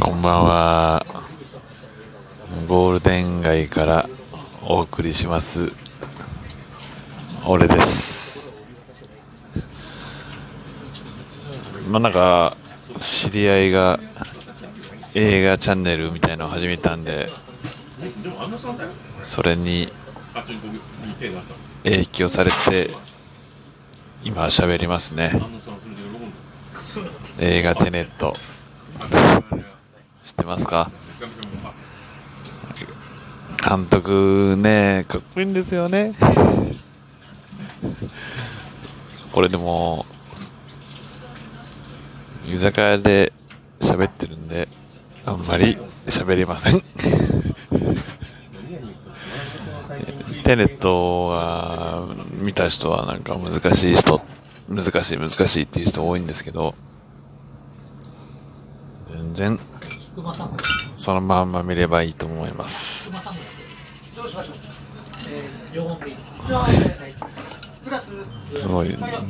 こんばんは。ゴールデン街からお送りします。俺です。まあなんか、知り合いが映画チャンネルみたいのを始めたんで、それに影響されて、今喋りますね。映画テネット。知ってますか？監督ねかっこいいんですよね。これでも居酒屋で喋ってるんであんまり喋りません。テネットは見た人はなんか難しい人難しい難しいっていう人多いんですけど全。そのまんま見ればいいと思います。すごい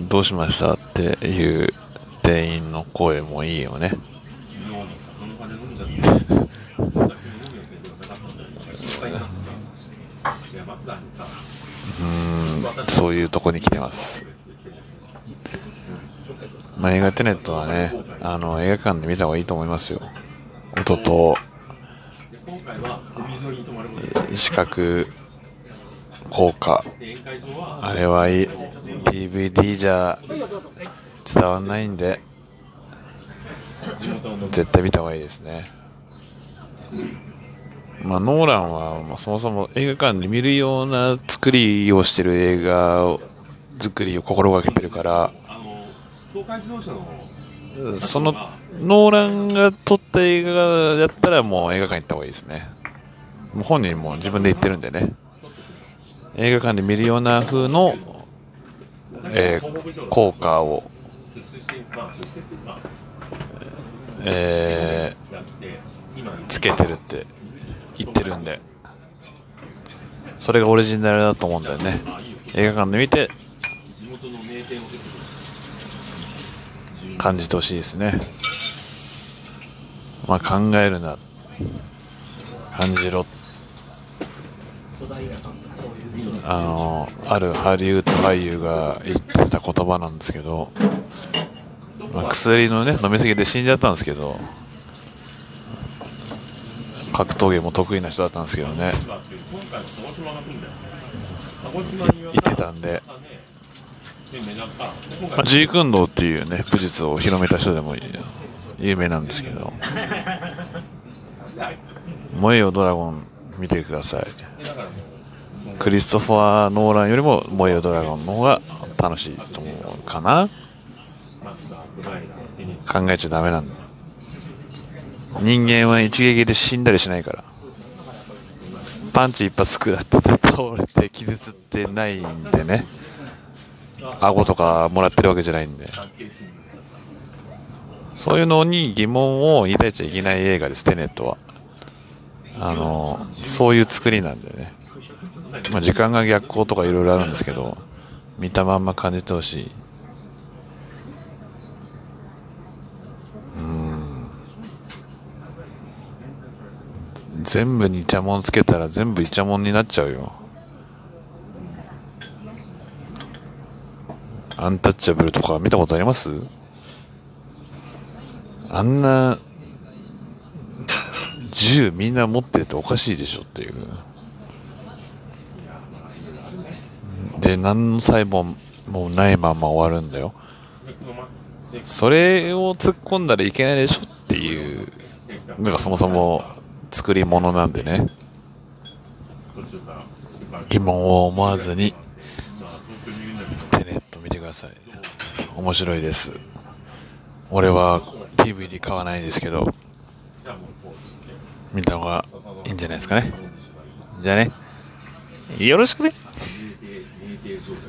どうしましたっていう店員の声もいいよね。うんそういうとこに来てます。まあ、映画テネットはねあの映画館で見た方がいいと思いますよ。音と視覚効果。あれはい DVD じゃ伝わんないんで絶対見た方がいいですね。まあノーランは、まあ、そもそも映画館で見るような作りをしてる映画を作りを心がけてるからそのノーランが撮った映画だったらもう映画館行った方がいいですね。もう本人も自分で言ってるんでね。映画館で見るような風の、えー効果を、えーつけてるって言ってるんで。それがオリジナルだと思うんだよね。映画館で見て感じてほしいですね。まあ考えるな感じろ。あのあるハリウッド俳優が言ってた言葉なんですけど、まあ、薬のね飲みすぎて死んじゃったんですけど格闘技も得意な人だったんですけどね。言ってたんでまあ、ジークンドーっていうね武術を広めた人でも有名なんですけど「燃えよドラゴン」見てください。クリストファー・ノーランよりも「燃えよドラゴン」の方が楽しいと思うかな。考えちゃダメなんだ。人間は一撃で死んだりしないから。パンチ一発食らって倒れて傷つってないんでね顎とかもらってるわけじゃないんで。そういうのに疑問を抱いちゃいけない映画ですテネットは。あのそういう作りなんでね、まあ、時間が逆行とかいろいろあるんですけど見たまんま感じてほしい。うん。全部にイチャモンつけたら全部イチャモンになっちゃうよ。アンタッチャブルとか見たことありますあんな銃みんな持ってておかしいでしょっていうで何の細胞もないまま終わるんだよそれを突っ込んだらいけないでしょっていうのがそもそも作り物なんでね疑問を思わずにださい。面白いです。俺は DVD 買わないですけど見た方がいいんじゃないですかね。じゃあね。よろしくね。